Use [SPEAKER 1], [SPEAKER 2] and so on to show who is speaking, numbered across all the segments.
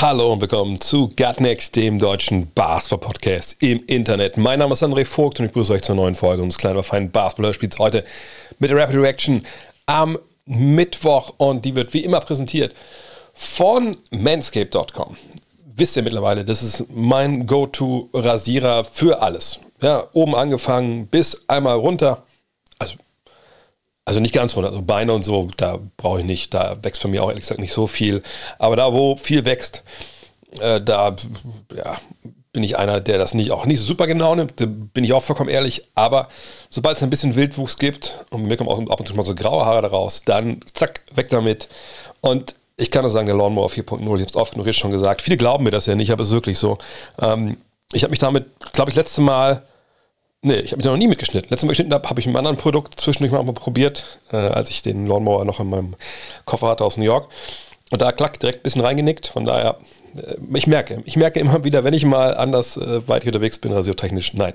[SPEAKER 1] Hallo und willkommen zu Gutnext, dem deutschen Basketball-Podcast im Internet. Mein Name ist André Vogt und ich begrüße euch zur neuen Folge unseres kleinen, aber feinen Basketball-Spiels heute mit der Rapid Reaction am Mittwoch und die wird wie immer präsentiert von manscape.com. Wisst ihr mittlerweile, das ist mein Go-To-Rasierer für alles. Ja, oben angefangen bis einmal runter. Also nicht ganz runter, also Beine und so, da brauche ich nicht, da wächst bei mir auch ehrlich gesagt nicht so viel. Aber da, wo viel wächst, äh, da ja, bin ich einer, der das nicht auch nicht super genau nimmt, da bin ich auch vollkommen ehrlich. Aber sobald es ein bisschen Wildwuchs gibt und mir kommen auch ab und zu mal so graue Haare daraus, dann zack, weg damit. Und ich kann nur sagen, der Lawnmower 4.0, ich habe es oft genug jetzt schon gesagt. Viele glauben mir das ja nicht, aber es ist wirklich so. Ähm, ich habe mich damit, glaube ich, letzte Mal Nee, ich habe mich da noch nie mitgeschnitten. Letztes Mal geschnitten habe, habe ich ein anderes Produkt zwischendurch mal probiert, äh, als ich den Lawnmower noch in meinem Koffer hatte aus New York. Und da klack direkt ein bisschen reingenickt. Von daher, äh, ich merke, ich merke immer wieder, wenn ich mal anders äh, weit unterwegs bin, rasiotechnisch, nein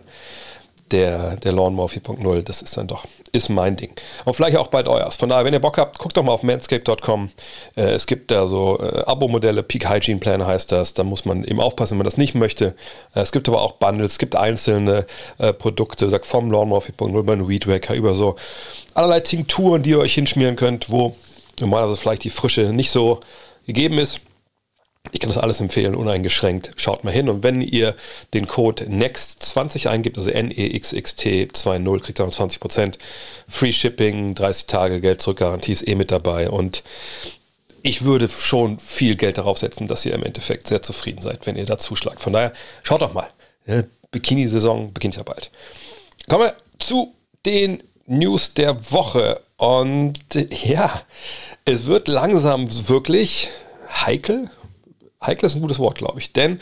[SPEAKER 1] der, der Lawnmower 4.0, das ist dann doch, ist mein Ding. Und vielleicht auch bald euers. Von daher, wenn ihr Bock habt, guckt doch mal auf manscape.com. Äh, es gibt da so äh, Abo-Modelle, Peak Hygiene Plan heißt das. Da muss man eben aufpassen, wenn man das nicht möchte. Äh, es gibt aber auch Bundles, es gibt einzelne äh, Produkte, sag vom Lawnmower 4.0 über den Weed Wacker, über so allerlei Tinkturen, die ihr euch hinschmieren könnt, wo normalerweise vielleicht die Frische nicht so gegeben ist. Ich kann das alles empfehlen, uneingeschränkt. Schaut mal hin und wenn ihr den Code NEXT20 eingibt, also NEXXT20, kriegt ihr noch 20%. Free Shipping, 30 Tage Geld zurück Garantie ist eh mit dabei und ich würde schon viel Geld darauf setzen, dass ihr im Endeffekt sehr zufrieden seid, wenn ihr da zuschlagt. Von daher, schaut doch mal. Bikini-Saison beginnt ja bald. Kommen wir zu den News der Woche. Und ja, es wird langsam wirklich heikel, heikel ist ein gutes Wort, glaube ich. Denn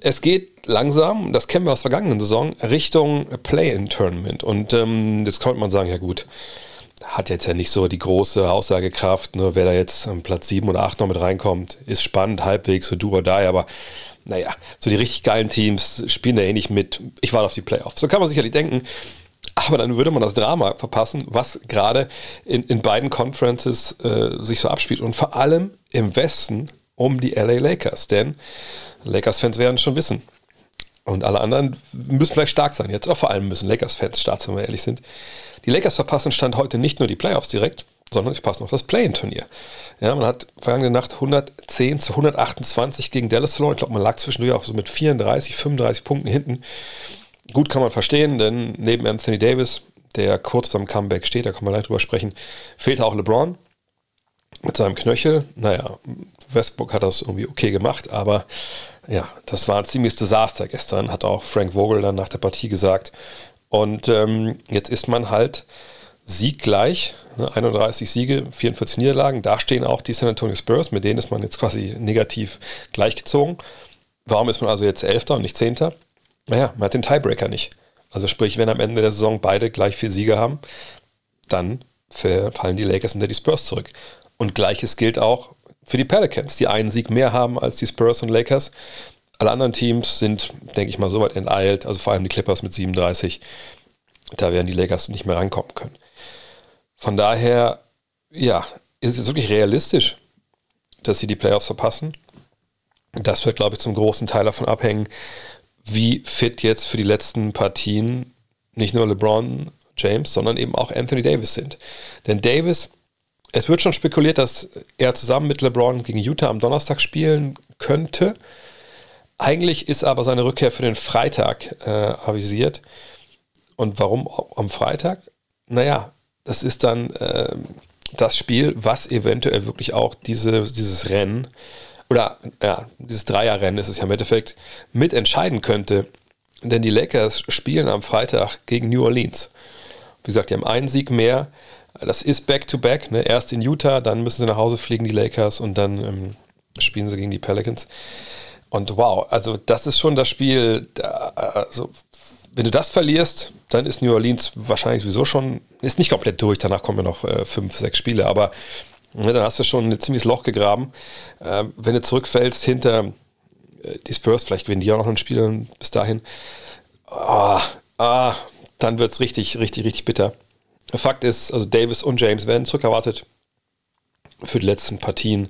[SPEAKER 1] es geht langsam, das kennen wir aus der vergangenen Saison, Richtung Play-in-Tournament. Und ähm, das könnte man sagen, ja gut, hat jetzt ja nicht so die große Aussagekraft. Ne? Wer da jetzt am Platz 7 oder 8 noch mit reinkommt, ist spannend, halbwegs für do or die, aber naja, so die richtig geilen Teams spielen da eh nicht mit. Ich warte auf die Playoffs. So kann man sicherlich denken. Aber dann würde man das Drama verpassen, was gerade in, in beiden Conferences äh, sich so abspielt. Und vor allem im Westen um die LA Lakers. Denn Lakers-Fans werden schon wissen. Und alle anderen müssen vielleicht stark sein. Jetzt auch vor allem müssen Lakers-Fans stark sein, wenn wir ehrlich sind. Die Lakers verpassen Stand heute nicht nur die Playoffs direkt, sondern sie passen auch das Play-In-Turnier. Ja, man hat vergangene Nacht 110 zu 128 gegen Dallas verloren. Ich glaube, man lag zwischendurch auch so mit 34, 35 Punkten hinten. Gut kann man verstehen, denn neben Anthony Davis, der kurz vor dem Comeback steht, da kann man gleich drüber sprechen, fehlte auch LeBron mit seinem Knöchel. Naja, Westbrook hat das irgendwie okay gemacht, aber ja, das war ein ziemliches Desaster gestern, hat auch Frank Vogel dann nach der Partie gesagt. Und ähm, jetzt ist man halt sieggleich, ne, 31 Siege, 44 Niederlagen. Da stehen auch die San Antonio Spurs, mit denen ist man jetzt quasi negativ gleichgezogen. Warum ist man also jetzt Elfter und nicht Zehnter? Naja, man hat den Tiebreaker nicht. Also sprich, wenn am Ende der Saison beide gleich vier Siege haben, dann fallen die Lakers hinter die Spurs zurück. Und gleiches gilt auch für die Pelicans, die einen Sieg mehr haben als die Spurs und Lakers. Alle anderen Teams sind, denke ich mal, so weit enteilt, also vor allem die Clippers mit 37. Da werden die Lakers nicht mehr rankommen können. Von daher, ja, ist es wirklich realistisch, dass sie die Playoffs verpassen. Das wird, glaube ich, zum großen Teil davon abhängen, wie fit jetzt für die letzten Partien nicht nur LeBron James, sondern eben auch Anthony Davis sind. Denn Davis es wird schon spekuliert, dass er zusammen mit LeBron gegen Utah am Donnerstag spielen könnte. Eigentlich ist aber seine Rückkehr für den Freitag äh, avisiert. Und warum am Freitag? Naja, das ist dann äh, das Spiel, was eventuell wirklich auch diese, dieses Rennen oder ja, dieses Dreierrennen ist es ja im Endeffekt mitentscheiden könnte. Denn die Lakers spielen am Freitag gegen New Orleans. Wie gesagt, die haben einen Sieg mehr. Das ist Back-to-Back. Ne? Erst in Utah, dann müssen sie nach Hause fliegen, die Lakers, und dann ähm, spielen sie gegen die Pelicans. Und wow, also das ist schon das Spiel, da, also wenn du das verlierst, dann ist New Orleans wahrscheinlich sowieso schon, ist nicht komplett durch, danach kommen ja noch äh, fünf, sechs Spiele, aber ne, dann hast du schon ein ziemliches Loch gegraben. Äh, wenn du zurückfällst hinter äh, die Spurs, vielleicht gewinnen die auch noch ein Spiel bis dahin, ah, ah, dann wird es richtig, richtig, richtig bitter. Fakt ist, also Davis und James werden zurückerwartet für die letzten Partien.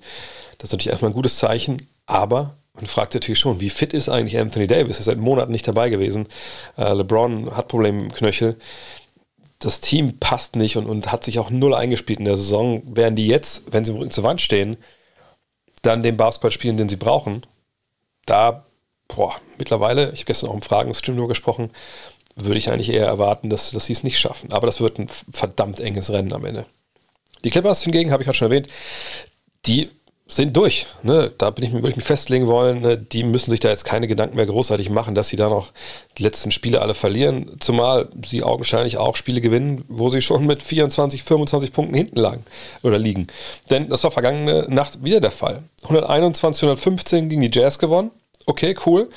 [SPEAKER 1] Das ist natürlich erstmal ein gutes Zeichen, aber man fragt natürlich schon, wie fit ist eigentlich Anthony Davis? Er ist seit Monaten nicht dabei gewesen. Äh, LeBron hat Probleme im Knöchel. Das Team passt nicht und, und hat sich auch null eingespielt in der Saison. Während die jetzt, wenn sie im Rücken zur Wand stehen, dann den Basketball spielen, den sie brauchen, da, boah, mittlerweile, ich habe gestern auch im Fragenstream nur gesprochen, würde ich eigentlich eher erwarten, dass, dass sie es nicht schaffen. Aber das wird ein verdammt enges Rennen am Ende. Die Clippers hingegen, habe ich gerade schon erwähnt, die sind durch. Ne? Da bin ich, würde ich mich festlegen wollen. Ne? Die müssen sich da jetzt keine Gedanken mehr großartig machen, dass sie da noch die letzten Spiele alle verlieren. Zumal sie augenscheinlich auch Spiele gewinnen, wo sie schon mit 24, 25 Punkten hinten lagen oder liegen. Denn das war vergangene Nacht wieder der Fall. 121, 115 gegen die Jazz gewonnen. Okay, cool.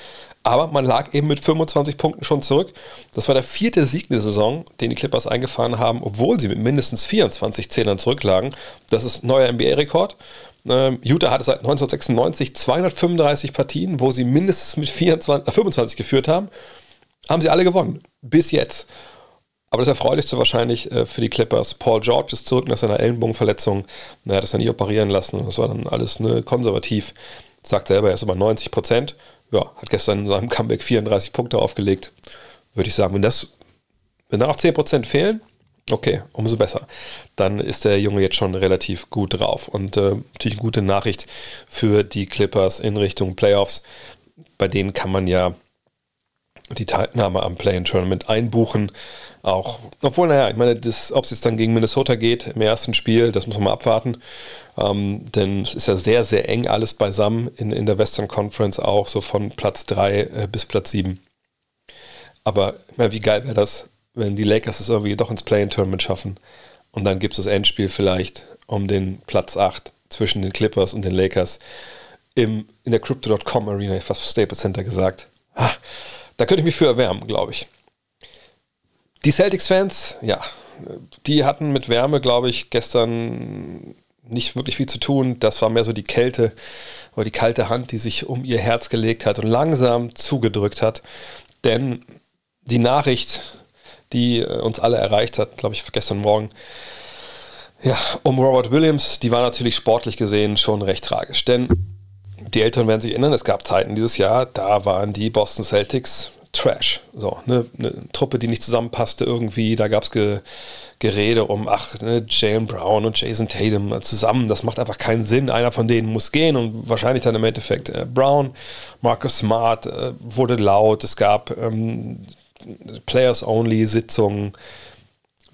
[SPEAKER 1] Aber man lag eben mit 25 Punkten schon zurück. Das war der vierte Sieg der Saison, den die Clippers eingefahren haben, obwohl sie mit mindestens 24 Zählern zurücklagen. Das ist neuer NBA-Rekord. Ähm, Utah hatte seit 1996 235 Partien, wo sie mindestens mit 24, äh, 25 geführt haben. Haben sie alle gewonnen. Bis jetzt. Aber das Erfreulichste wahrscheinlich äh, für die Clippers. Paul George ist zurück nach seiner Ellenbogenverletzung. Er hat das ja nicht operieren lassen. Das war dann alles ne, konservativ. Sagt selber, er ist über 90 Prozent. Ja, hat gestern in seinem Comeback 34 Punkte aufgelegt. Würde ich sagen, wenn das, wenn da noch 10 Prozent fehlen, Okay, umso besser. Dann ist der Junge jetzt schon relativ gut drauf. Und äh, natürlich eine gute Nachricht für die Clippers in Richtung Playoffs. Bei denen kann man ja die Teilnahme am Play-in-Tournament einbuchen. Auch, obwohl, naja, ich meine, ob es jetzt dann gegen Minnesota geht im ersten Spiel, das muss man mal abwarten. Ähm, denn es ist ja sehr, sehr eng alles beisammen in, in der Western Conference auch, so von Platz 3 äh, bis Platz 7. Aber meine, wie geil wäre das, wenn die Lakers es irgendwie doch ins Play-in-Tournament schaffen und dann gibt es das Endspiel vielleicht um den Platz 8 zwischen den Clippers und den Lakers im, in der Crypto.com Arena, ich fast Staples Center gesagt. Ha, da könnte ich mich für erwärmen, glaube ich. Die Celtics-Fans, ja, die hatten mit Wärme, glaube ich, gestern nicht wirklich viel zu tun. Das war mehr so die Kälte oder die kalte Hand, die sich um ihr Herz gelegt hat und langsam zugedrückt hat. Denn die Nachricht, die äh, uns alle erreicht hat, glaube ich, gestern Morgen. Ja, um Robert Williams, die war natürlich sportlich gesehen schon recht tragisch. Denn die Eltern werden sich erinnern, es gab Zeiten dieses Jahr, da waren die Boston Celtics Trash. So, ne, eine Truppe, die nicht zusammenpasste irgendwie. Da gab es Ge Gerede um, ach, ne, Jalen Brown und Jason Tatum zusammen. Das macht einfach keinen Sinn. Einer von denen muss gehen und wahrscheinlich dann im Endeffekt äh, Brown. Marcus Smart äh, wurde laut. Es gab ähm, Players-Only-Sitzungen.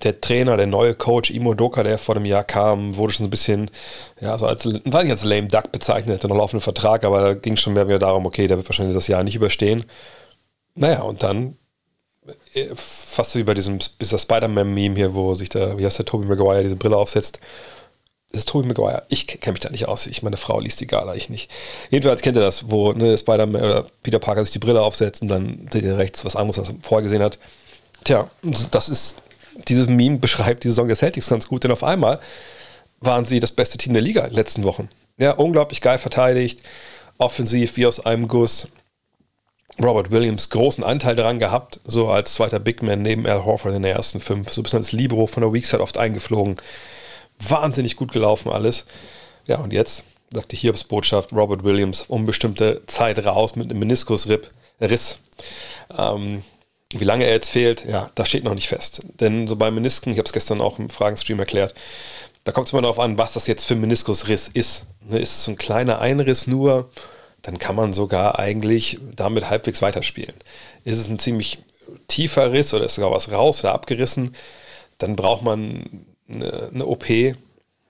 [SPEAKER 1] Der Trainer, der neue Coach Imo Doka, der vor einem Jahr kam, wurde schon so ein bisschen, ja, so als, war nicht als lame duck bezeichnet, hatte noch laufenden Vertrag, aber da ging schon mehr wieder darum, okay, der wird wahrscheinlich das Jahr nicht überstehen. Naja, und dann äh, fast wie bei diesem Spider-Man-Meme hier, wo sich da, wie heißt der Tobey Maguire, diese Brille aufsetzt. Das ist Tobey Maguire. Ich kenne mich da nicht aus. Ich, meine Frau liest die Gala, ich nicht. Jedenfalls kennt ihr das, wo ne, Spider-Man oder Peter Parker sich die Brille aufsetzt und dann seht ihr rechts was anderes, was er vorher gesehen hat. Tja, das ist, dieses Meme beschreibt die Saison der Celtics ganz gut, denn auf einmal waren sie das beste Team der Liga in den letzten Wochen. Ja, unglaublich geil verteidigt, offensiv wie aus einem Guss. Robert Williams großen Anteil daran gehabt, so als zweiter Big Man neben Al Horford in der ersten fünf, so ein bisschen als Libero von der Weakside oft eingeflogen wahnsinnig gut gelaufen alles. Ja, und jetzt sagte Hiobs Botschaft, Robert Williams unbestimmte Zeit raus mit einem Meniskusriss. Ähm, wie lange er jetzt fehlt, ja, das steht noch nicht fest. Denn so bei Menisken, ich habe es gestern auch im Fragenstream erklärt, da kommt es immer darauf an, was das jetzt für ein Meniskusriss ist. Ne, ist es so ein kleiner Einriss nur, dann kann man sogar eigentlich damit halbwegs weiterspielen. Ist es ein ziemlich tiefer Riss oder ist sogar was raus oder abgerissen, dann braucht man eine, eine OP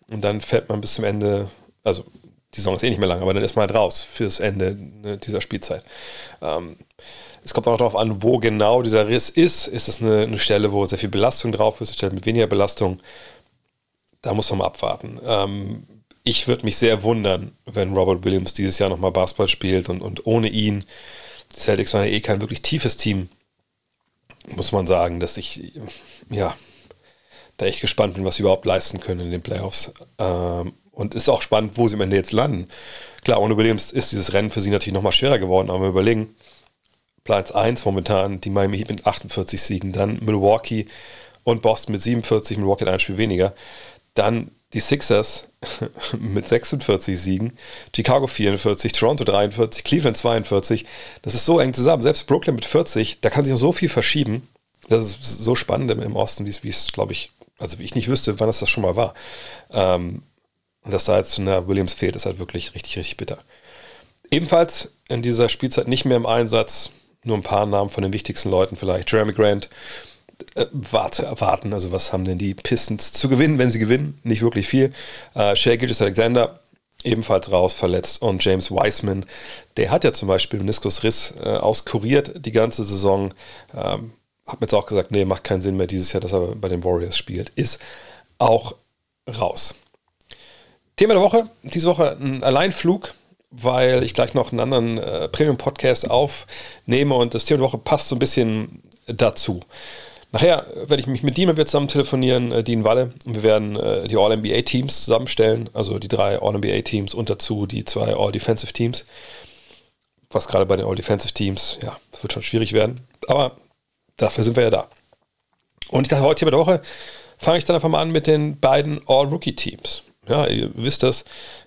[SPEAKER 1] und dann fällt man bis zum Ende, also die Saison ist eh nicht mehr lang, aber dann ist man halt raus fürs Ende ne, dieser Spielzeit. Ähm, es kommt auch noch darauf an, wo genau dieser Riss ist. Ist es eine, eine, Stelle, wo sehr viel Belastung drauf ist, eine Stelle mit weniger Belastung? Da muss man mal abwarten. Ähm, ich würde mich sehr wundern, wenn Robert Williams dieses Jahr nochmal Basketball spielt und, und ohne ihn, Celtics waren ja eh kein wirklich tiefes Team, muss man sagen, dass ich, ja, da echt gespannt bin, was sie überhaupt leisten können in den Playoffs. Ähm, und ist auch spannend, wo sie am Ende jetzt landen. Klar, ohne Williams ist dieses Rennen für sie natürlich nochmal schwerer geworden, aber wir überlegen, Platz 1 momentan, die Miami Heat mit 48 Siegen, dann Milwaukee und Boston mit 47, Milwaukee hat ein Spiel weniger. Dann die Sixers mit 46 Siegen, Chicago 44, Toronto 43, Cleveland 42. Das ist so eng zusammen. Selbst Brooklyn mit 40, da kann sich noch so viel verschieben. Das ist so spannend im Osten, wie es, glaube ich, also wie ich nicht wüsste, wann es das schon mal war. Ähm, und dass da jetzt eine Williams fehlt, ist halt wirklich richtig, richtig bitter. Ebenfalls in dieser Spielzeit nicht mehr im Einsatz, nur ein paar Namen von den wichtigsten Leuten vielleicht. Jeremy Grant, war zu erwarten. Also was haben denn die Pistons zu gewinnen, wenn sie gewinnen? Nicht wirklich viel. Äh, Shea Alexander ebenfalls raus verletzt und James Wiseman, der hat ja zum Beispiel Meniskusriss äh, auskuriert die ganze Saison. Ähm, hat mir jetzt auch gesagt, nee, macht keinen Sinn mehr dieses Jahr, dass er bei den Warriors spielt. Ist auch raus. Thema der Woche, diese Woche ein Alleinflug, weil ich gleich noch einen anderen äh, Premium-Podcast aufnehme und das Thema der Woche passt so ein bisschen dazu. Nachher werde ich mich mit Dean wieder zusammen telefonieren, äh, Dean Walle, und wir werden äh, die All-NBA-Teams zusammenstellen, also die drei All-NBA-Teams und dazu die zwei All-Defensive-Teams. Was gerade bei den All-Defensive-Teams, ja, das wird schon schwierig werden, aber dafür sind wir ja da. Und ich dachte, heute hier bei der Woche fange ich dann einfach mal an mit den beiden All-Rookie-Teams. Ja, ihr wisst das,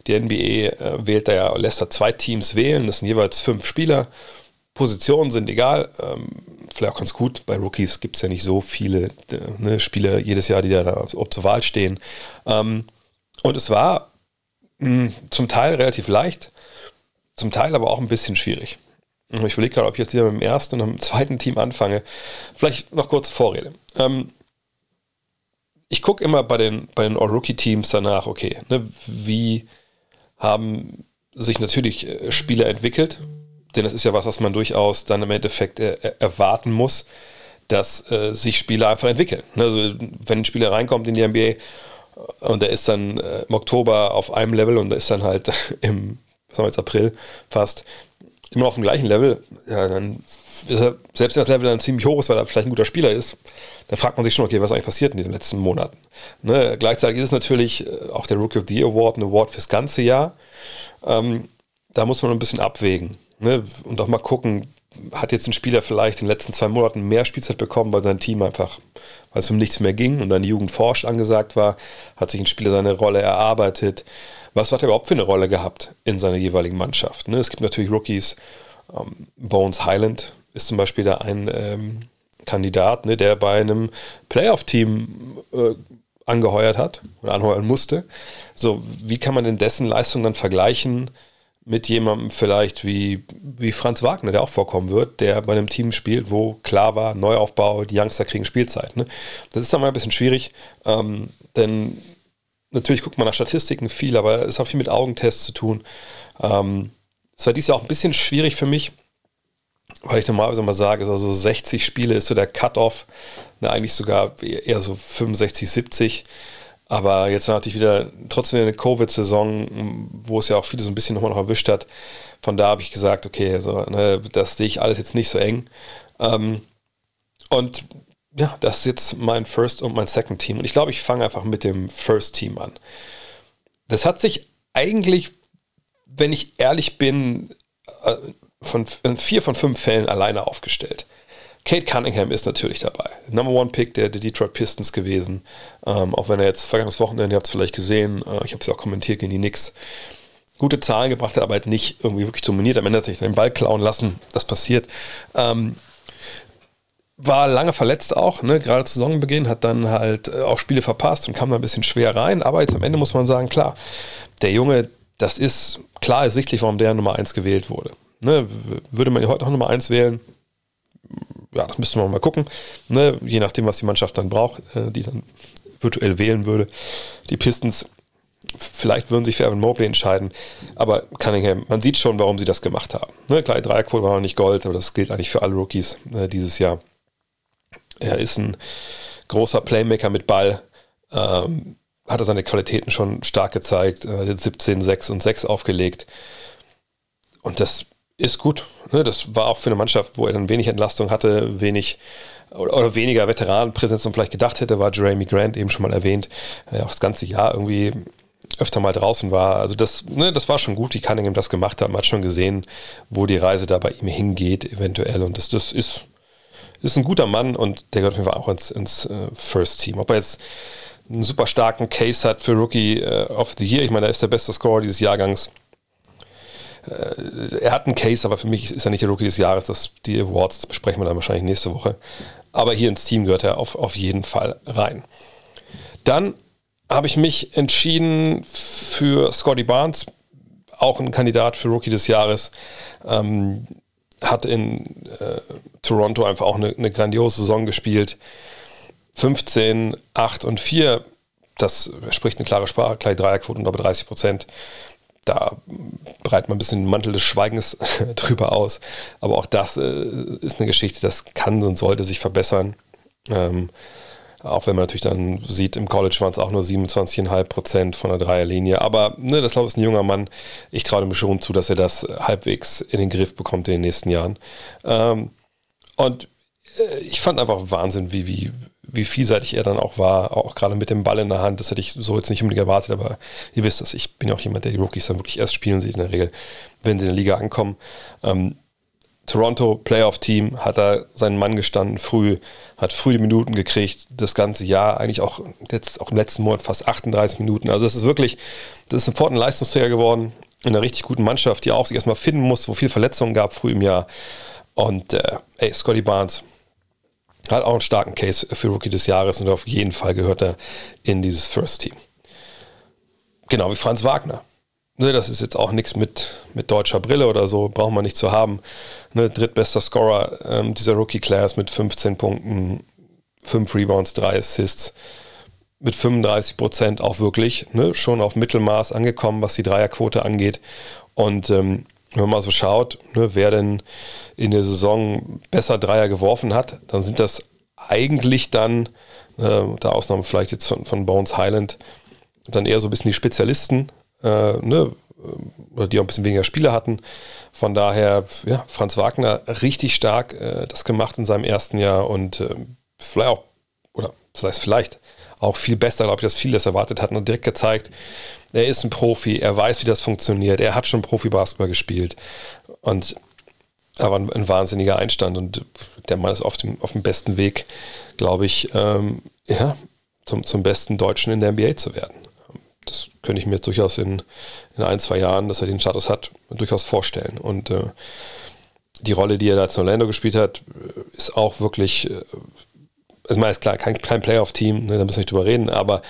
[SPEAKER 1] die NBA äh, wählt da ja, lässt da zwei Teams wählen, das sind jeweils fünf Spieler. Positionen sind egal. Ähm, vielleicht auch ganz gut. Bei Rookies gibt es ja nicht so viele äh, ne, Spieler jedes Jahr, die da ob zur Wahl stehen. Ähm, und es war mh, zum Teil relativ leicht, zum Teil aber auch ein bisschen schwierig. Ich überlege gerade, ob ich jetzt wieder mit dem ersten und dem zweiten Team anfange. Vielleicht noch kurze Vorrede. Ähm, ich gucke immer bei den, bei den All-Rookie-Teams danach, okay, ne, wie haben sich natürlich äh, Spieler entwickelt denn das ist ja was, was man durchaus dann im Endeffekt äh, erwarten muss, dass äh, sich Spieler einfach entwickeln. Ne, also wenn ein Spieler reinkommt in die NBA äh, und der ist dann äh, im Oktober auf einem Level und der ist dann halt im, was haben wir jetzt, April fast immer auf dem gleichen Level, ja, dann er, selbst wenn das Level dann ziemlich hoch ist, weil er vielleicht ein guter Spieler ist, dann fragt man sich schon, okay, was eigentlich passiert in diesen letzten Monaten. Ne, gleichzeitig ist es natürlich äh, auch der Rookie of the Award ein Award fürs ganze Jahr. Ähm, da muss man ein bisschen abwägen ne, und auch mal gucken, hat jetzt ein Spieler vielleicht in den letzten zwei Monaten mehr Spielzeit bekommen, weil sein Team einfach, weil es um nichts mehr ging und dann Jugend forscht angesagt war, hat sich ein Spieler seine Rolle erarbeitet. Was hat er überhaupt für eine Rolle gehabt in seiner jeweiligen Mannschaft? Ne? Es gibt natürlich Rookies, ähm, Bones Highland ist zum Beispiel da ein ähm, Kandidat, ne, der bei einem Playoff-Team äh, angeheuert hat oder anheuern musste. So, wie kann man denn dessen Leistung dann vergleichen mit jemandem vielleicht wie, wie Franz Wagner, der auch vorkommen wird, der bei einem Team spielt, wo klar war, Neuaufbau, die Youngster kriegen Spielzeit. Ne? Das ist dann mal ein bisschen schwierig, ähm, denn natürlich guckt man nach Statistiken viel, aber es hat viel mit Augentests zu tun. Ähm, es war dies Jahr auch ein bisschen schwierig für mich, weil ich normalerweise mal sage, also 60 Spiele ist so der Cut-Off, ne, eigentlich sogar eher so 65, 70. Aber jetzt war natürlich wieder trotzdem eine Covid-Saison, wo es ja auch viele so ein bisschen nochmal noch erwischt hat. Von da habe ich gesagt, okay, also, ne, das sehe ich alles jetzt nicht so eng. Ähm, und ja, das ist jetzt mein First und mein Second Team. Und ich glaube, ich fange einfach mit dem First Team an. Das hat sich eigentlich, wenn ich ehrlich bin, äh, von vier von fünf Fällen alleine aufgestellt. Kate Cunningham ist natürlich dabei. Number One Pick der, der Detroit Pistons gewesen. Ähm, auch wenn er jetzt vergangenes Wochenende, ihr habt es vielleicht gesehen, äh, ich habe es ja auch kommentiert gegen die Knicks, gute Zahlen gebracht hat, aber halt nicht irgendwie wirklich dominiert. Am Ende hat sich den Ball klauen lassen. Das passiert. Ähm, war lange verletzt auch, ne? gerade zu Saisonbeginn, hat dann halt äh, auch Spiele verpasst und kam da ein bisschen schwer rein. Aber jetzt am Ende muss man sagen, klar, der Junge, das ist klar ersichtlich, warum der Nummer 1 gewählt wurde. Ne? Würde man heute noch Nummer 1 wählen, ja, das müsste man mal gucken. Ne? Je nachdem, was die Mannschaft dann braucht, äh, die dann virtuell wählen würde. Die Pistons, vielleicht würden sich für Evan Mobley entscheiden, aber Cunningham, man sieht schon, warum sie das gemacht haben. Ne? Klar, Dreierquote war noch nicht Gold, aber das gilt eigentlich für alle Rookies äh, dieses Jahr. Er ist ein großer Playmaker mit Ball, ähm, hat er seine Qualitäten schon stark gezeigt, äh, 17, 6 und 6 aufgelegt. Und das ist gut. Ne? Das war auch für eine Mannschaft, wo er dann wenig Entlastung hatte, wenig oder, weniger Veteranenpräsenz man vielleicht gedacht hätte, war Jeremy Grant eben schon mal erwähnt, der auch das ganze Jahr irgendwie öfter mal draußen war. Also das, ne, das war schon gut, wie Cunningham das gemacht hat. Man hat schon gesehen, wo die Reise da bei ihm hingeht, eventuell. Und das, das ist, ist ein guter Mann und der gehört auf jeden Fall auch ins, ins uh, First Team. Ob er jetzt einen super starken Case hat für Rookie uh, of the Year, ich meine, er ist der beste Scorer dieses Jahrgangs. Uh, er hat einen Case, aber für mich ist er nicht der Rookie des Jahres. Das, die Awards besprechen wir dann wahrscheinlich nächste Woche. Aber hier ins Team gehört er auf, auf jeden Fall rein. Dann habe ich mich entschieden für Scotty Barnes, auch ein Kandidat für Rookie des Jahres. Ähm, hat in äh, Toronto einfach auch eine, eine, grandiose Saison gespielt. 15, 8 und 4, das spricht eine klare Sprache, gleich Dreierquote und über 30 Prozent. Da breitet man ein bisschen den Mantel des Schweigens drüber aus. Aber auch das äh, ist eine Geschichte, das kann und sollte sich verbessern. Ähm, auch wenn man natürlich dann sieht, im College waren es auch nur 27,5 Prozent von der Dreierlinie. Aber ne, das glaube ich ist ein junger Mann. Ich traue ihm schon zu, dass er das halbwegs in den Griff bekommt in den nächsten Jahren. Ähm, und äh, ich fand einfach Wahnsinn, wie, wie, wie vielseitig er dann auch war, auch gerade mit dem Ball in der Hand. Das hätte ich so jetzt nicht unbedingt erwartet, aber ihr wisst das, ich bin ja auch jemand, der die Rookies dann wirklich erst spielen sieht in der Regel, wenn sie in der Liga ankommen. Ähm, Toronto Playoff-Team hat da seinen Mann gestanden, früh, hat früh die Minuten gekriegt, das ganze Jahr, eigentlich auch jetzt auch im letzten Monat fast 38 Minuten. Also es ist wirklich, das ist sofort ein Leistungsträger geworden, in einer richtig guten Mannschaft, die auch sich erstmal finden muss, wo viel Verletzungen gab früh im Jahr. Und äh, ey, Scotty Barnes hat auch einen starken Case für Rookie des Jahres und auf jeden Fall gehört er in dieses First Team. Genau wie Franz Wagner. Ne, das ist jetzt auch nichts mit, mit deutscher Brille oder so, braucht man nicht zu haben. Ne, drittbester Scorer ähm, dieser Rookie-Class mit 15 Punkten, 5 Rebounds, 3 Assists, mit 35 Prozent auch wirklich ne, schon auf Mittelmaß angekommen, was die Dreierquote angeht. Und ähm, wenn man so schaut, ne, wer denn in der Saison besser Dreier geworfen hat, dann sind das eigentlich dann, äh, der Ausnahme vielleicht jetzt von, von Bones Highland, dann eher so ein bisschen die Spezialisten, äh, ne, oder die auch ein bisschen weniger Spiele hatten. Von daher, ja, Franz Wagner richtig stark äh, das gemacht in seinem ersten Jahr und äh, vielleicht auch, oder das heißt vielleicht, auch viel besser, glaube ich, als viele das erwartet hatten und direkt gezeigt, er ist ein Profi, er weiß, wie das funktioniert, er hat schon Profi-Basketball gespielt und aber ein, ein, wahnsinniger Einstand und der Mann ist auf dem, auf dem besten Weg, glaube ich, ähm, ja, zum, zum besten Deutschen in der NBA zu werden das könnte ich mir durchaus in, in ein, zwei Jahren, dass er den Status hat, durchaus vorstellen. Und äh, die Rolle, die er da in Orlando gespielt hat, ist auch wirklich, äh, also ist klar, kein, kein Playoff-Team, ne, da müssen wir nicht drüber reden, aber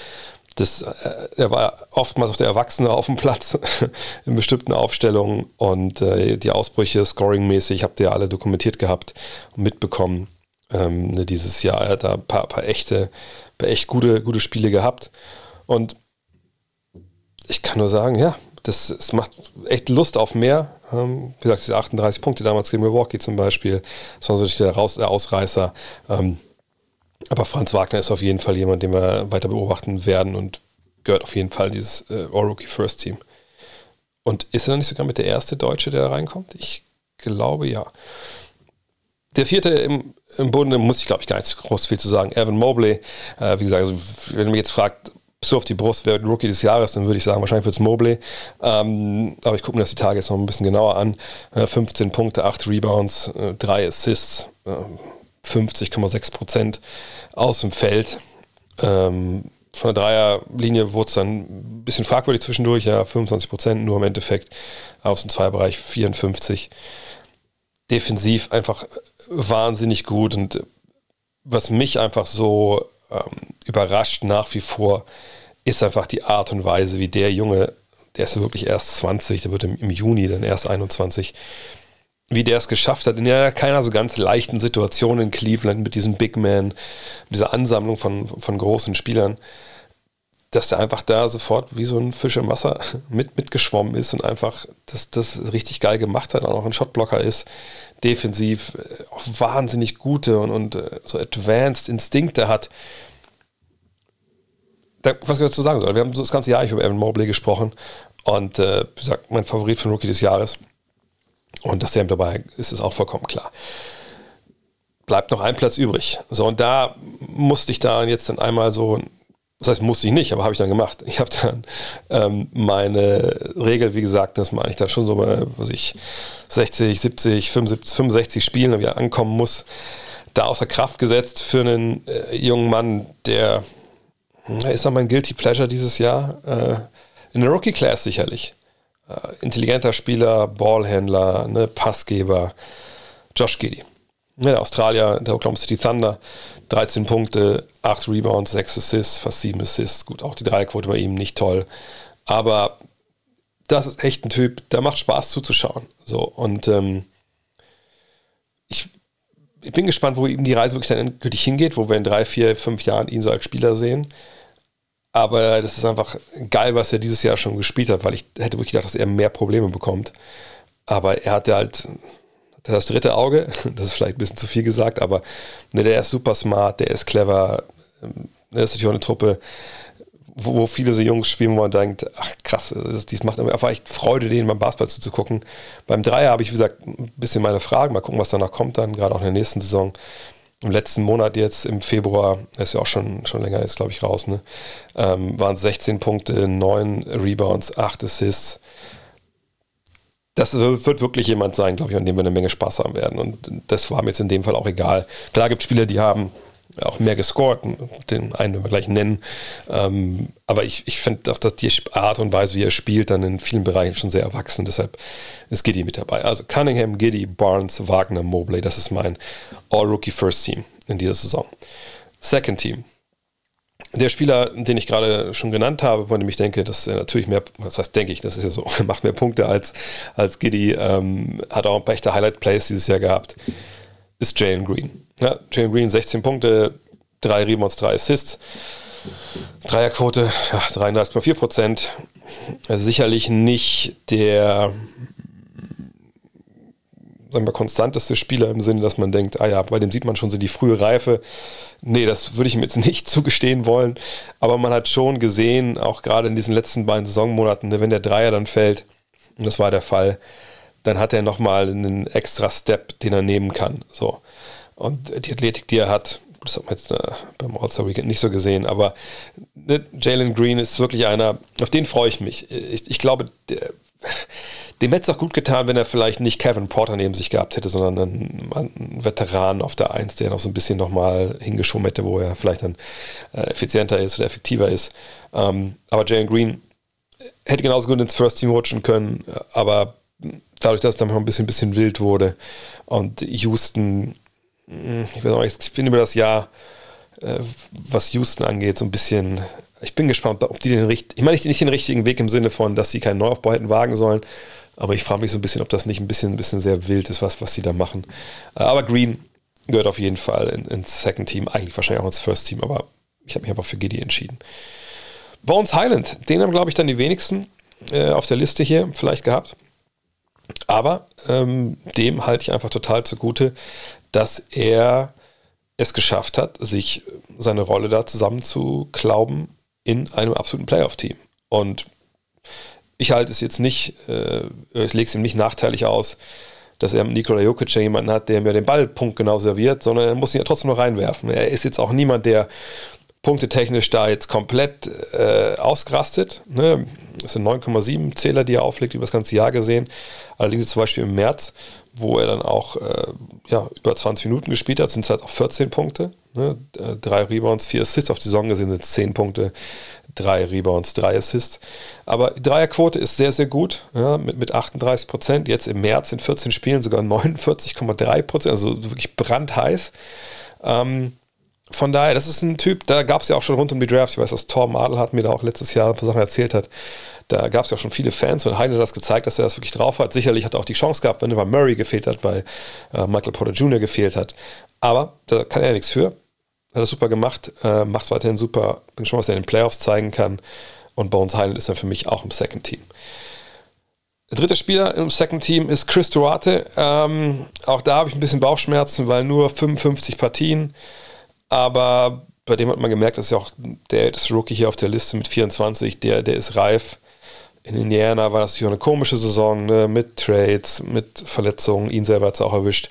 [SPEAKER 1] das, äh, er war oftmals auf der Erwachsene auf dem Platz in bestimmten Aufstellungen und äh, die Ausbrüche scoringmäßig habt ihr alle dokumentiert gehabt und mitbekommen. Ähm, ne, dieses Jahr er hat da ein paar, paar echte, paar echt gute, gute Spiele gehabt. Und ich kann nur sagen, ja, das, es macht echt Lust auf mehr. Ähm, wie gesagt, diese 38 Punkte damals gegen Milwaukee zum Beispiel, das war so der, Raus, der Ausreißer. Ähm, aber Franz Wagner ist auf jeden Fall jemand, den wir weiter beobachten werden und gehört auf jeden Fall dieses äh, All-Rookie First Team. Und ist er dann nicht sogar mit der erste Deutsche, der da reinkommt? Ich glaube ja. Der vierte im, im Bunde muss ich, glaube ich, gar nicht groß viel zu sagen. Evan Mobley, äh, wie gesagt, also, wenn ihr mich jetzt fragt, so auf die Brust, wer Rookie des Jahres, dann würde ich sagen, wahrscheinlich wird es Mobley. Ähm, aber ich gucke mir das die Tage jetzt noch ein bisschen genauer an. Äh, 15 Punkte, 8 Rebounds, äh, 3 Assists, äh, 50,6 Prozent aus dem Feld. Ähm, von der Dreierlinie wurde es dann ein bisschen fragwürdig zwischendurch, ja, 25 Prozent nur im Endeffekt. Aus dem Zweierbereich 54. Defensiv einfach wahnsinnig gut und was mich einfach so ähm, überrascht nach wie vor, ist einfach die Art und Weise, wie der Junge, der ist wirklich erst 20, der wird im, im Juni dann erst 21, wie der es geschafft hat, in ja keiner so ganz leichten Situation in Cleveland mit diesem Big Man, dieser Ansammlung von, von großen Spielern, dass der einfach da sofort wie so ein Fisch im Wasser mit, mitgeschwommen ist und einfach das, das richtig geil gemacht hat, auch ein Shotblocker ist, defensiv äh, auch wahnsinnig gute und, und äh, so advanced Instinkte hat. Da, was ich dazu sagen soll, wir haben so das ganze Jahr über Evan Mobley gesprochen und äh, gesagt, mein Favorit für Rookie des Jahres. Und dass der dabei ist, ist auch vollkommen klar. bleibt noch ein Platz übrig. So, und da musste ich da jetzt dann einmal so, das heißt, musste ich nicht, aber habe ich dann gemacht. Ich habe dann ähm, meine Regel, wie gesagt, dass man eigentlich dann schon so mal, was ich, 60, 70, 75, 65 Spielen wieder ankommen muss, da außer Kraft gesetzt für einen äh, jungen Mann, der ist noch mein Guilty Pleasure dieses Jahr. Äh, in der Rookie Class sicherlich. Äh, intelligenter Spieler, Ballhändler, ne, Passgeber. Josh Giddy. Ja, der Australier, der Oklahoma City Thunder, 13 Punkte, 8 Rebounds, 6 Assists, fast 7 Assists. Gut, auch die Dreierquote bei ihm nicht toll. Aber das ist echt ein Typ, der macht Spaß zuzuschauen. So, und ähm, ich, ich, bin gespannt, wo ihm die Reise wirklich dann endgültig hingeht, wo wir in drei, vier, fünf Jahren ihn so als Spieler sehen. Aber das ist einfach geil, was er dieses Jahr schon gespielt hat, weil ich hätte wirklich gedacht, dass er mehr Probleme bekommt. Aber er hatte halt das dritte Auge, das ist vielleicht ein bisschen zu viel gesagt, aber ne, der ist super smart, der ist clever. Ähm, der ist natürlich auch eine Truppe, wo, wo viele so Jungs spielen, wo man denkt, ach krass, das, das macht einfach echt Freude, denen beim Basketball zuzugucken. Beim Dreier habe ich, wie gesagt, ein bisschen meine Fragen. Mal gucken, was danach kommt dann, gerade auch in der nächsten Saison. Im letzten Monat jetzt, im Februar, ist ja auch schon, schon länger jetzt, glaube ich, raus, ne? ähm, waren 16 Punkte, 9 Rebounds, 8 Assists das wird wirklich jemand sein, glaube ich, an dem wir eine Menge Spaß haben werden. Und das war mir jetzt in dem Fall auch egal. Klar gibt es Spieler, die haben auch mehr gescored, den einen werden wir gleich nennen. Ähm, aber ich, ich finde auch, dass die Art und Weise, wie er spielt, dann in vielen Bereichen schon sehr erwachsen. Deshalb ist Giddy mit dabei. Also Cunningham, Giddy, Barnes, Wagner, Mobley, das ist mein All-Rookie First Team in dieser Saison. Second Team der Spieler, den ich gerade schon genannt habe, von dem ich denke, dass er natürlich mehr, das heißt, denke ich, das ist ja so, macht mehr Punkte als, als Giddy, ähm, hat auch ein paar echte Highlight-Plays dieses Jahr gehabt, ist Jalen Green. Ja, Jalen Green 16 Punkte, 3 Rebounds, 3 Assists, Dreierquote ja, 33,4 Prozent. sicherlich nicht der sagen wir, konstanteste Spieler im Sinne, dass man denkt, ah ja, bei dem sieht man schon so die frühe Reife. Nee, das würde ich ihm jetzt nicht zugestehen wollen. Aber man hat schon gesehen, auch gerade in diesen letzten beiden Saisonmonaten, wenn der Dreier dann fällt, und das war der Fall, dann hat er nochmal einen extra Step, den er nehmen kann. So. Und die Athletik, die er hat, das hat man jetzt äh, beim All-Star Weekend nicht so gesehen, aber ne, Jalen Green ist wirklich einer, auf den freue ich mich. Ich, ich glaube, der, dem hätte es auch gut getan, wenn er vielleicht nicht Kevin Porter neben sich gehabt hätte, sondern einen, einen Veteran auf der Eins, der noch so ein bisschen nochmal hingeschoben hätte, wo er vielleicht dann äh, effizienter ist oder effektiver ist. Ähm, aber Jalen Green hätte genauso gut ins First Team rutschen können, aber dadurch, dass es dann noch ein bisschen, bisschen wild wurde und Houston, hm, ich weiß nicht, ich bin über das Jahr, äh, was Houston angeht, so ein bisschen ich bin gespannt, ob die den richtigen, ich meine nicht den richtigen Weg im Sinne von, dass sie keinen Neuaufbau hätten wagen sollen, aber ich frage mich so ein bisschen, ob das nicht ein bisschen, ein bisschen sehr wild ist, was, was sie da machen. Äh, aber Green gehört auf jeden Fall in, ins Second Team, eigentlich wahrscheinlich auch ins First Team, aber ich habe mich einfach für Giddy entschieden. Bones Highland, den haben, glaube ich, dann die wenigsten äh, auf der Liste hier vielleicht gehabt. Aber ähm, dem halte ich einfach total zugute, dass er es geschafft hat, sich seine Rolle da zusammenzuklauben in einem absoluten Playoff-Team. Und ich halte es jetzt nicht, äh, ich lege es ihm nicht nachteilig aus, dass er mit Nikola Jokic ja jemanden hat, der mir den Ball punktgenau serviert, sondern er muss ihn ja trotzdem noch reinwerfen. Er ist jetzt auch niemand, der punktetechnisch da jetzt komplett äh, ausgerastet. Ne? Das sind 9,7 Zähler, die er auflegt, über das ganze Jahr gesehen. Allerdings zum Beispiel im März, wo er dann auch äh, ja, über 20 Minuten gespielt hat, sind es halt auch 14 Punkte. Ne? Äh, drei Rebounds, vier Assists auf die Saison gesehen sind es 10 Punkte drei Rebounds, drei Assists. Aber die Dreierquote ist sehr, sehr gut, ja, mit, mit 38 Prozent. Jetzt im März in 14 Spielen sogar 49,3 Prozent, also wirklich brandheiß. Ähm, von daher, das ist ein Typ, da gab es ja auch schon rund um die Drafts, ich weiß, dass Adel hat mir da auch letztes Jahr ein paar Sachen erzählt hat, da gab es ja auch schon viele Fans und Heine hat das gezeigt, dass er das wirklich drauf hat. Sicherlich hat er auch die Chance gehabt, wenn er Murray gefehlt hat, weil äh, Michael Porter Jr. gefehlt hat. Aber da kann er nichts für. Hat das super gemacht, äh, macht es weiterhin super. Bin gespannt, was er in den Playoffs zeigen kann. Und Bones Highland ist dann für mich auch im Second Team. Der dritte Spieler im Second Team ist Chris Duarte. Ähm, auch da habe ich ein bisschen Bauchschmerzen, weil nur 55 Partien. Aber bei dem hat man gemerkt, dass ja auch der älteste Rookie hier auf der Liste mit 24, der, der ist reif. In Indiana war das natürlich eine komische Saison, ne? mit Trades, mit Verletzungen. Ihn selber hat es auch erwischt.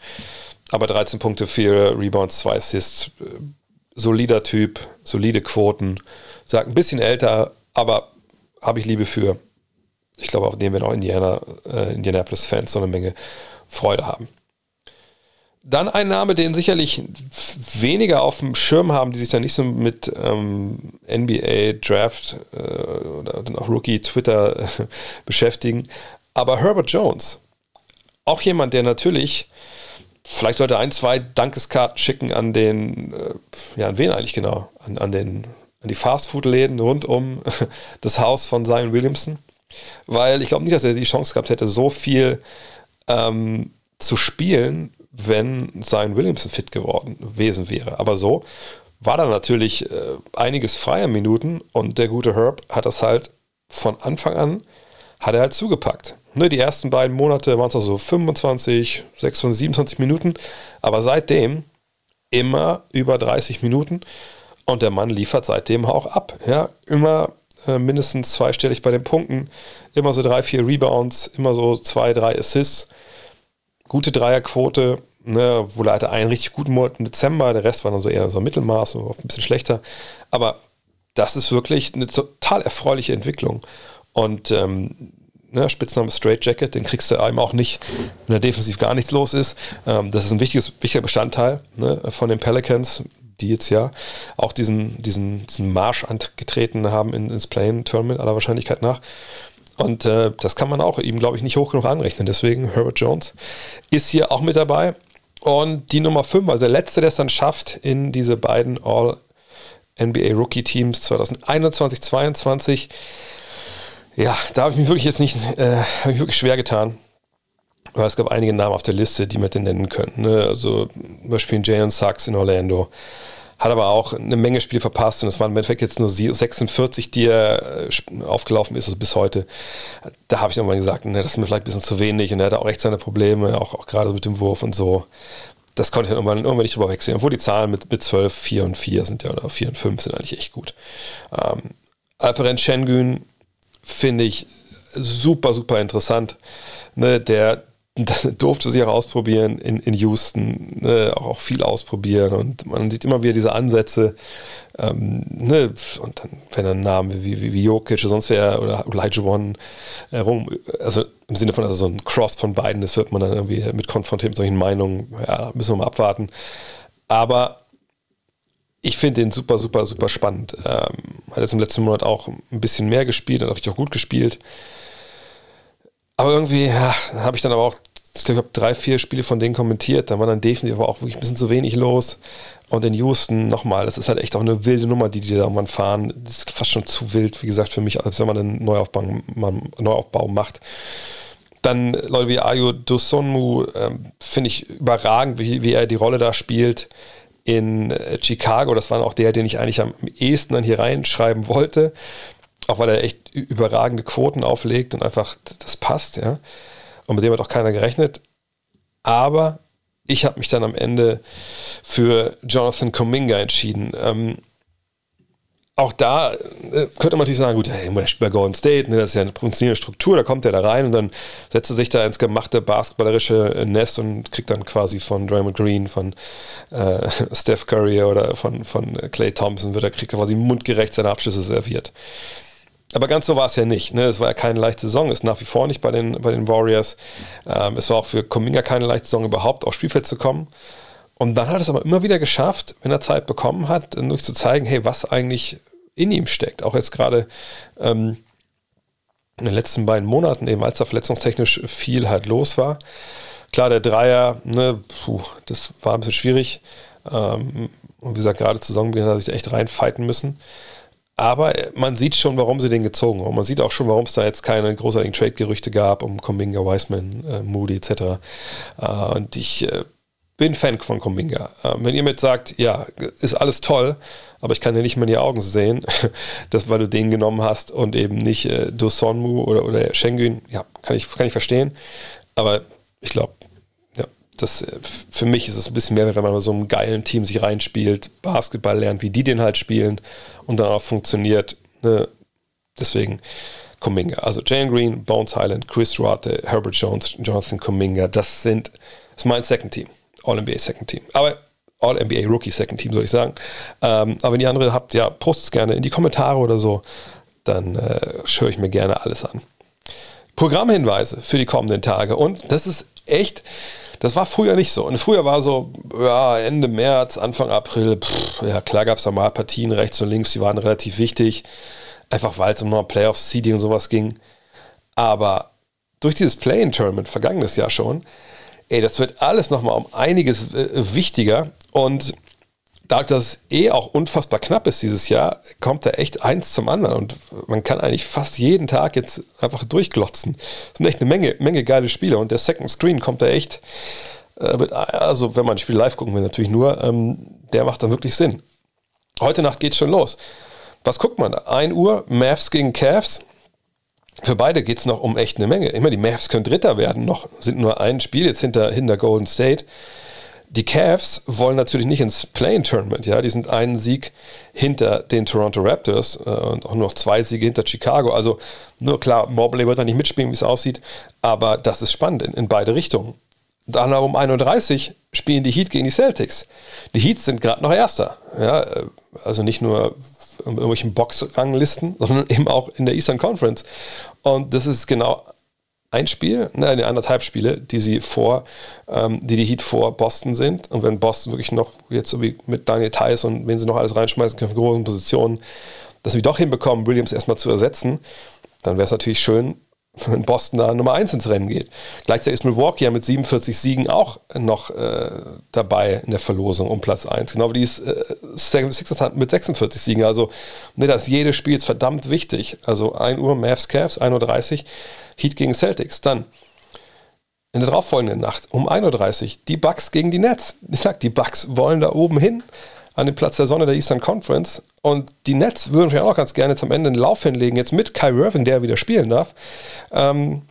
[SPEAKER 1] aber 13 Punkte, 4 Rebounds, 2 Assists. Äh, solider Typ, solide Quoten. Sagt ein bisschen älter, aber habe ich Liebe für. Ich glaube, auf dem werden auch Indiana, äh, Indianapolis-Fans so eine Menge Freude haben. Dann ein Name, den sicherlich weniger auf dem Schirm haben, die sich da nicht so mit ähm, NBA Draft äh, oder auch Rookie Twitter äh, beschäftigen. Aber Herbert Jones, auch jemand, der natürlich, vielleicht sollte ein, zwei Dankeskarten schicken an den, äh, ja, an wen eigentlich genau? An, an, den, an die Fastfood-Läden rund um das Haus von Zion Williamson. Weil ich glaube nicht, dass er die Chance gehabt hätte, so viel ähm, zu spielen, wenn Zion Williamson fit geworden gewesen wäre. Aber so war da natürlich äh, einiges freier Minuten und der gute Herb hat das halt von Anfang an, hat er halt zugepackt. Ne, die ersten beiden Monate waren es also 25, 26, 27 Minuten, aber seitdem immer über 30 Minuten und der Mann liefert seitdem auch ab. Ja, immer äh, mindestens zweistellig bei den Punkten, immer so drei, vier Rebounds, immer so zwei, drei Assists, gute Dreierquote, ne, er hatte einen richtig guten Monat im Dezember, der Rest war dann so eher so Mittelmaß, so ein bisschen schlechter, aber das ist wirklich eine total erfreuliche Entwicklung und ähm, ne, Spitzname Straight Jacket, den kriegst du einem auch nicht, wenn da defensiv gar nichts los ist. Ähm, das ist ein wichtiges, wichtiger Bestandteil ne, von den Pelicans, die jetzt ja auch diesen, diesen, diesen Marsch angetreten haben in, ins Play-In-Tournament aller Wahrscheinlichkeit nach. Und äh, das kann man auch ihm, glaube ich, nicht hoch genug anrechnen. Deswegen Herbert Jones ist hier auch mit dabei. Und die Nummer 5, also der letzte, der es dann schafft, in diese beiden All-NBA Rookie-Teams 2021, 2022 ja, da habe ich mich wirklich jetzt nicht, äh, habe ich wirklich schwer getan. Aber es gab einige Namen auf der Liste, die man denn nennen könnten. Ne? Also zum Beispiel Jalen Sachs in Orlando. Hat aber auch eine Menge Spiele verpasst und es waren im Endeffekt jetzt nur 46, die er äh, aufgelaufen ist, also bis heute. Da habe ich nochmal gesagt, ne, das ist mir vielleicht ein bisschen zu wenig und er hatte auch echt seine Probleme, auch, auch gerade mit dem Wurf und so. Das konnte ich dann irgendwann, irgendwann nicht drüber wechseln. Obwohl die Zahlen mit, mit 12, 4 und 4 sind ja, oder 4 und 5 sind eigentlich echt gut. Ähm, Alperen Schengen finde ich super, super interessant. Ne, der durfte sich auch ausprobieren in, in Houston, ne, auch viel ausprobieren und man sieht immer wieder diese Ansätze. Ähm, ne, und dann, wenn er Namen wie, wie, wie Jokic oder sonst wer oder Elijah One herum, also im Sinne von also so ein Cross von beiden, das wird man dann irgendwie mit konfrontiert mit solchen Meinungen, ja, müssen wir mal abwarten. Aber ich finde den super, super, super spannend. Ähm, hat jetzt im letzten Monat auch ein bisschen mehr gespielt, hat auch richtig gut gespielt. Aber irgendwie ja, habe ich dann aber auch, ich glaube, drei, vier Spiele von denen kommentiert. Da war dann defensiv aber auch wirklich ein bisschen zu wenig los. Und in Houston nochmal, das ist halt echt auch eine wilde Nummer, die die da irgendwann fahren. Das ist fast schon zu wild, wie gesagt, für mich, als wenn man einen Neuaufbau, man, Neuaufbau macht. Dann Leute wie Ayo Dosonmu, ähm, finde ich überragend, wie, wie er die Rolle da spielt in äh, Chicago. Das war auch der, den ich eigentlich am ehesten dann hier reinschreiben wollte. Auch weil er echt überragende Quoten auflegt und einfach das passt, ja. Und mit dem hat auch keiner gerechnet. Aber ich habe mich dann am Ende für Jonathan Cominga entschieden. Ähm, auch da äh, könnte man natürlich sagen, gut, hey, der spielt bei Golden State, ne, das ist ja eine funktionierende Struktur, da kommt er da rein und dann setzt er sich da ins gemachte basketballerische Nest und kriegt dann quasi von Draymond Green, von äh, Steph Curry oder von, von Clay Thompson, wird er, kriegt quasi mundgerecht seine Abschlüsse serviert. Aber ganz so war es ja nicht. Ne? Es war ja keine leichte Saison, ist nach wie vor nicht bei den, bei den Warriors. Ähm, es war auch für Cominga keine leichte Saison, überhaupt aufs Spielfeld zu kommen. Und dann hat es aber immer wieder geschafft, wenn er Zeit bekommen hat, durch zu zeigen, hey, was eigentlich in ihm steckt. Auch jetzt gerade ähm, in den letzten beiden Monaten, eben als da verletzungstechnisch viel halt los war. Klar, der Dreier, ne, puh, das war ein bisschen schwierig. Ähm, und wie gesagt, gerade zu Saisonbeginn hat er sich echt reinfighten müssen. Aber man sieht schon, warum sie den gezogen haben. Man sieht auch schon, warum es da jetzt keine großartigen Trade-Gerüchte gab um Kominga, Wiseman, äh, Moody etc. Äh, und ich äh, bin Fan von Kominga. Ähm, wenn ihr mit sagt, ja, ist alles toll, aber ich kann dir nicht mehr in die Augen sehen, dass, weil du den genommen hast und eben nicht äh, Dosonmu oder, oder Schengen, ja, kann ich, kann ich verstehen. Aber ich glaube, das, äh, für mich ist es ein bisschen mehr, wenn man bei so einem geilen Team sich reinspielt, Basketball lernt, wie die den halt spielen und dann auch funktioniert. Ne? Deswegen Kuminga. Also Jane Green, Bones Highland, Chris Ruate, Herbert Jones, Jonathan Kuminga, das sind das ist mein Second Team. All-NBA Second Team. Aber All-NBA Rookie Second Team, soll ich sagen. Ähm, aber wenn ihr andere habt, ja, postet es gerne in die Kommentare oder so. Dann äh, höre ich mir gerne alles an. Programmhinweise für die kommenden Tage. Und das ist echt, das war früher nicht so. Und früher war so, ja, Ende März, Anfang April, pff, ja, klar gab es da mal Partien rechts und links, die waren relativ wichtig. Einfach weil es um noch Playoff-Seeding und sowas ging. Aber durch dieses Play-In-Tournament, vergangenes Jahr schon, ey, das wird alles nochmal um einiges äh, wichtiger. Und dadurch, dass es eh auch unfassbar knapp ist dieses Jahr, kommt da echt eins zum anderen. Und man kann eigentlich fast jeden Tag jetzt einfach durchglotzen. Es sind echt eine Menge, Menge geile Spiele. Und der Second Screen kommt da echt, äh, also wenn man ein Spiel live gucken will, natürlich nur, ähm, der macht dann wirklich Sinn. Heute Nacht geht's schon los. Was guckt man da? 1 Uhr, Mavs gegen Cavs. Für beide geht es noch um echt eine Menge. Immer die Mavs können Dritter werden, noch sind nur ein Spiel jetzt hinter, hinter Golden State. Die Cavs wollen natürlich nicht ins Play-In-Tournament, ja. Die sind einen Sieg hinter den Toronto Raptors äh, und auch noch zwei Siege hinter Chicago. Also nur klar, Mobley wird da nicht mitspielen, wie es aussieht, aber das ist spannend in, in beide Richtungen. Dann um 31 spielen die Heat gegen die Celtics. Die Heats sind gerade noch Erster. Ja, äh, also nicht nur in irgendwelchen Boxranglisten, sondern eben auch in der Eastern Conference. Und das ist genau ein Spiel, ne, anderthalb Spiele, die sie vor, ähm, die die Heat vor Boston sind. Und wenn Boston wirklich noch jetzt so wie mit Daniel Theiss und wenn sie noch alles reinschmeißen können großen Positionen, dass sie doch hinbekommen, Williams erstmal zu ersetzen, dann wäre es natürlich schön, wenn Boston da Nummer 1 ins Rennen geht. Gleichzeitig ist Milwaukee ja mit 47 Siegen auch noch äh, dabei in der Verlosung um Platz 1. Genau wie die äh, Sixers mit 46 Siegen. Also ne, das jede Spiel ist verdammt wichtig. Also 1 Uhr Mavs Cavs, 1.30 Uhr Heat gegen Celtics. Dann in der darauffolgenden Nacht um 1.30 Uhr die Bucks gegen die Nets. Ich sag, die Bucks wollen da oben hin an den Platz der Sonne der Eastern Conference. Und die Nets würden vielleicht auch ganz gerne zum Ende einen Lauf hinlegen, jetzt mit Kyrie Irving, der wieder spielen darf, ähm,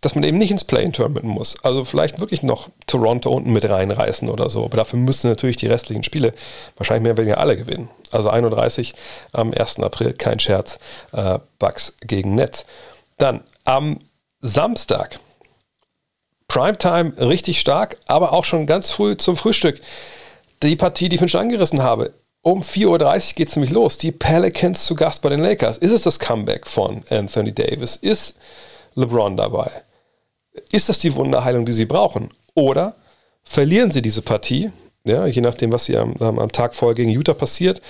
[SPEAKER 1] dass man eben nicht ins Play-In-Tournament muss. Also vielleicht wirklich noch Toronto unten mit reinreißen oder so. Aber dafür müssen natürlich die restlichen Spiele wahrscheinlich mehr weniger alle gewinnen. Also 31 am 1. April, kein Scherz, äh, Bucks gegen Nets. Dann am Samstag Primetime richtig stark, aber auch schon ganz früh zum Frühstück die Partie, die ich schon angerissen habe. Um 4.30 Uhr geht es nämlich los. Die Pelicans zu Gast bei den Lakers. Ist es das Comeback von Anthony Davis? Ist LeBron dabei? Ist das die Wunderheilung, die sie brauchen? Oder verlieren sie diese Partie? Ja, je nachdem, was hier am, am Tag vorher gegen Utah passiert.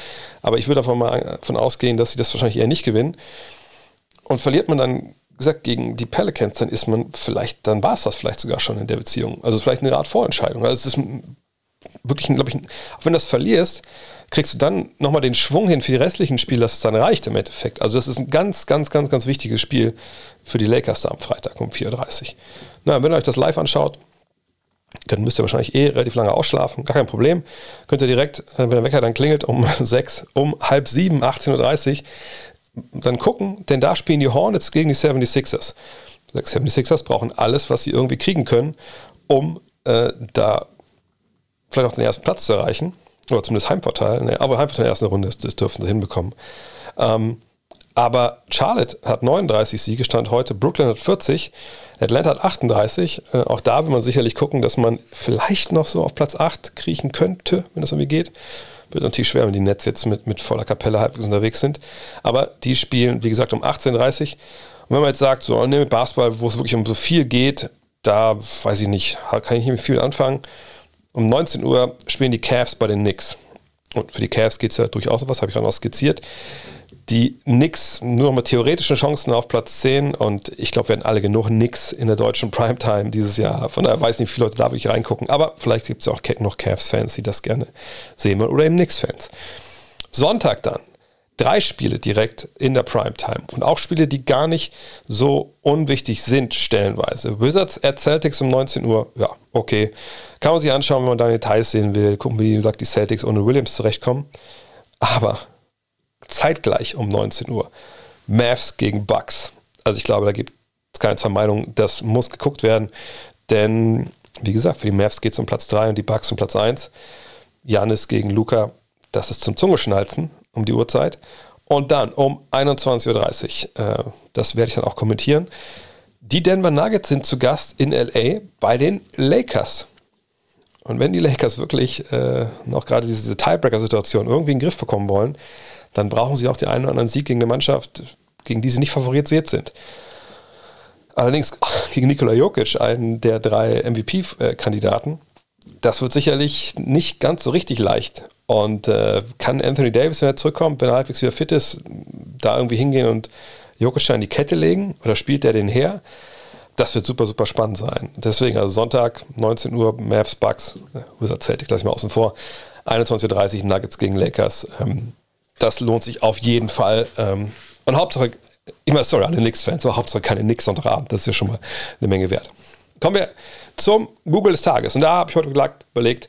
[SPEAKER 1] Aber ich würde davon mal davon ausgehen, dass sie das wahrscheinlich eher nicht gewinnen. Und verliert man dann gesagt, gegen die Pelicans, dann ist man vielleicht, dann war es das vielleicht sogar schon in der Beziehung. Also vielleicht eine Art Vorentscheidung. Also es ist wirklich, glaube ich, auch wenn du das verlierst, kriegst du dann nochmal den Schwung hin für die restlichen Spiele, dass es dann reicht im Endeffekt. Also das ist ein ganz, ganz, ganz, ganz wichtiges Spiel für die Lakers da am Freitag um 4.30 Uhr. Na, wenn ihr euch das live anschaut, dann müsst ihr wahrscheinlich eh relativ lange ausschlafen, gar kein Problem. Könnt ihr direkt, äh, wenn der Wecker dann klingelt, um 6, um halb 7, 18.30 Uhr, dann gucken, denn da spielen die Hornets gegen die 76ers. Die 76ers brauchen alles, was sie irgendwie kriegen können, um äh, da vielleicht auch den ersten Platz zu erreichen. Oder zumindest Heimvorteil. Ne, aber Heimvorteil in der ersten Runde, das dürfen sie hinbekommen. Ähm, aber Charlotte hat 39 Siege, stand heute. Brooklyn hat 40. Atlanta hat 38. Äh, auch da will man sicherlich gucken, dass man vielleicht noch so auf Platz 8 kriechen könnte, wenn das irgendwie geht. Wird natürlich schwer, wenn die Nets jetzt mit, mit voller Kapelle halbwegs unterwegs sind. Aber die spielen, wie gesagt, um 18.30 Und wenn man jetzt sagt, so, ne, mit Basketball, wo es wirklich um so viel geht, da weiß ich nicht, kann ich nicht mit viel anfangen. Um 19 Uhr spielen die Cavs bei den Knicks. Und für die Cavs geht es ja durchaus was, habe ich gerade noch skizziert. Die Knicks nur noch mit theoretischen Chancen auf Platz 10 und ich glaube, wir werden alle genug Knicks in der deutschen Primetime dieses Jahr. Von daher weiß nicht, wie viele Leute da wirklich reingucken, aber vielleicht gibt es ja auch noch Cavs-Fans, die das gerne sehen wollen oder eben Knicks-Fans. Sonntag dann drei Spiele direkt in der Primetime und auch Spiele, die gar nicht so unwichtig sind, stellenweise. Wizards at Celtics um 19 Uhr, ja, okay. Kann man sich anschauen, wenn man da Details sehen will. Gucken, wie gesagt, die Celtics ohne Williams zurechtkommen. Aber zeitgleich um 19 Uhr Mavs gegen Bucks. Also ich glaube, da gibt es keine zwei Meinungen. Das muss geguckt werden. Denn, wie gesagt, für die Mavs geht es um Platz 3 und die Bucks um Platz 1. Janis gegen Luca, das ist zum Zungeschnalzen um die Uhrzeit. Und dann um 21.30 Uhr, äh, das werde ich dann auch kommentieren, die Denver Nuggets sind zu Gast in LA bei den Lakers. Und wenn die Lakers wirklich äh, noch gerade diese, diese Tiebreaker-Situation irgendwie in den Griff bekommen wollen, dann brauchen sie auch den einen oder anderen Sieg gegen eine Mannschaft, gegen die sie nicht favorisiert sind. Allerdings gegen Nikola Jokic, einen der drei MVP-Kandidaten, das wird sicherlich nicht ganz so richtig leicht. Und äh, kann Anthony Davis, wenn er zurückkommt, wenn er halbwegs wieder fit ist, da irgendwie hingehen und Jokic in die Kette legen? Oder spielt er den her? Das wird super, super spannend sein. Deswegen, also Sonntag, 19 Uhr, Mavs, Bucks, Wizard Celtic, lasse ich mal außen vor. 21.30 Uhr Nuggets gegen Lakers. Ähm, das lohnt sich auf jeden Fall. Ähm, und Hauptsache, ich meine, sorry, alle Knicks-Fans, aber Hauptsache keine Knicks Sonntagabend. Das ist ja schon mal eine Menge wert. Kommen wir zum Google des Tages. Und da habe ich heute überlegt,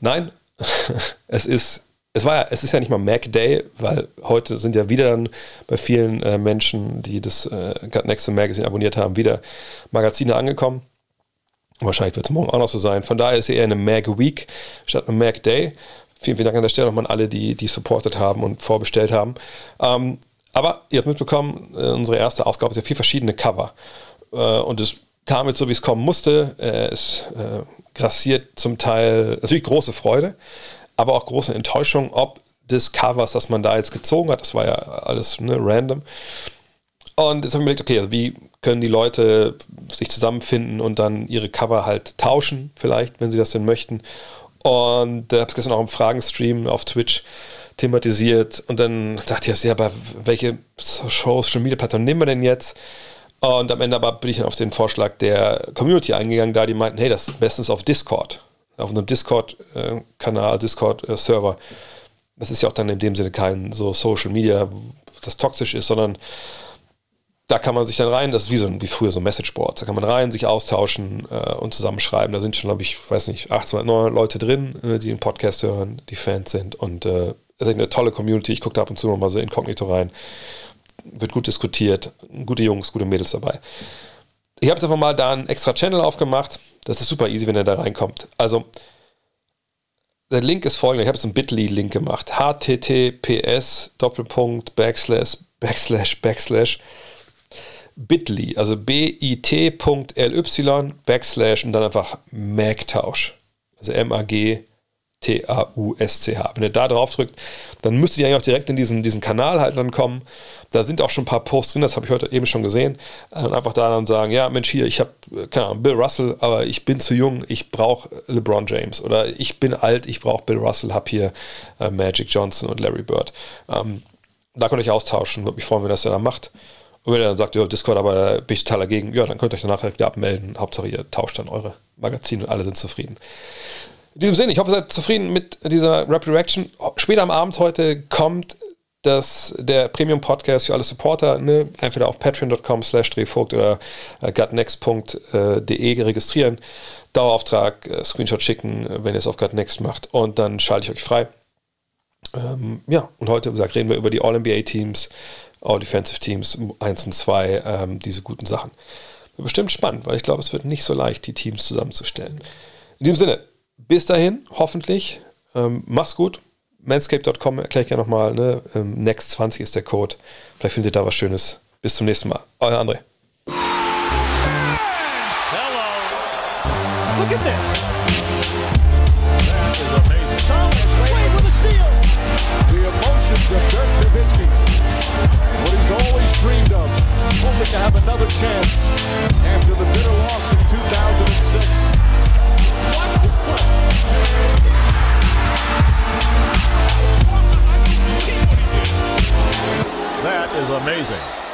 [SPEAKER 1] nein, es ist, es war ja, es ist ja nicht mal Mac Day, weil heute sind ja wieder dann bei vielen äh, Menschen, die das äh, Next Magazine abonniert haben, wieder Magazine angekommen. Wahrscheinlich wird es morgen auch noch so sein. Von daher ist es eher eine Mag Week statt eine Mag Day. Vielen, vielen Dank an der Stelle nochmal an alle, die, die supportet haben und vorbestellt haben. Ähm, aber ihr habt mitbekommen, äh, unsere erste Ausgabe ist ja vier verschiedene Cover. Äh, und es kam jetzt so, wie es kommen musste. Äh, es äh, grassiert zum Teil natürlich große Freude, aber auch große Enttäuschung, ob des Covers, das man da jetzt gezogen hat. Das war ja alles ne, random. Und jetzt habe ich mir überlegt, okay, also wie können die Leute sich zusammenfinden und dann ihre Cover halt tauschen, vielleicht, wenn sie das denn möchten. Und da äh, habe ich gestern auch im Fragenstream auf Twitch thematisiert. Und dann dachte ich, ja, aber welche Social Media Plattform nehmen wir denn jetzt? Und am Ende aber bin ich dann auf den Vorschlag der Community eingegangen, da die meinten, hey, das ist bestens auf Discord, auf einem Discord-Kanal, Discord-Server. Das ist ja auch dann in dem Sinne kein so Social Media, das toxisch ist, sondern da kann man sich dann rein, das ist wie, so, wie früher so Messageboards, da kann man rein, sich austauschen äh, und zusammenschreiben. Da sind schon, glaube ich, weiß nicht, 800, 900 Leute drin, äh, die den Podcast hören, die Fans sind und äh, es ist eine tolle Community. Ich gucke da ab und zu noch mal so inkognito rein wird gut diskutiert, gute Jungs, gute Mädels dabei. Ich habe jetzt einfach mal da einen extra Channel aufgemacht. Das ist super easy, wenn ihr da reinkommt. Also, der Link ist folgender. Ich habe jetzt einen Bitly-Link gemacht. https Doppelpunkt Backslash Backslash Backslash Bitly, also bit.ly Backslash und dann einfach Mag-Tausch. Also M-A-G T-A-U-S-C-H. Wenn ihr da drauf drückt, dann müsst ihr eigentlich auch direkt in diesen, diesen Kanal halt dann kommen. Da sind auch schon ein paar Posts drin, das habe ich heute eben schon gesehen. Und einfach da dann sagen, ja Mensch, hier, ich habe, keine Ahnung, Bill Russell, aber ich bin zu jung, ich brauche LeBron James. Oder ich bin alt, ich brauche Bill Russell, habe hier äh, Magic Johnson und Larry Bird. Ähm, da könnt ihr euch austauschen, würde mich freuen, wenn ihr das dann macht. Und wenn ihr dann sagt, ja, Discord, aber da bin ich total dagegen, ja, dann könnt ihr euch danach halt wieder abmelden. Hauptsache, ihr tauscht dann eure Magazine und alle sind zufrieden. In diesem Sinne, ich hoffe, ihr seid zufrieden mit dieser Rapid Reaction. Später am Abend heute kommt das, der Premium-Podcast für alle Supporter, ne? entweder auf patreon.com slash drehvogt oder äh, gutnext.de registrieren, Dauerauftrag, äh, Screenshot schicken, wenn ihr es auf Gutnext macht und dann schalte ich euch frei. Ähm, ja, und heute, wie gesagt, reden wir über die All-NBA-Teams, All-Defensive-Teams 1 und 2, ähm, diese guten Sachen. Bestimmt spannend, weil ich glaube, es wird nicht so leicht, die Teams zusammenzustellen. In diesem Sinne, bis dahin, hoffentlich. Ähm, mach's gut. Manscape.com erkläre ich ja nochmal. Ne? Ähm, Next20 ist der Code. Vielleicht findet ihr da was Schönes. Bis zum nächsten Mal. Euer André.
[SPEAKER 2] Hello. Look at this. That is amazing. Thomas Wade with a steal.
[SPEAKER 3] The emotions of Dirk Nowitzki. What he's always dreamed of. Hoping to have another chance after the bitter loss in 2006.
[SPEAKER 2] That is amazing.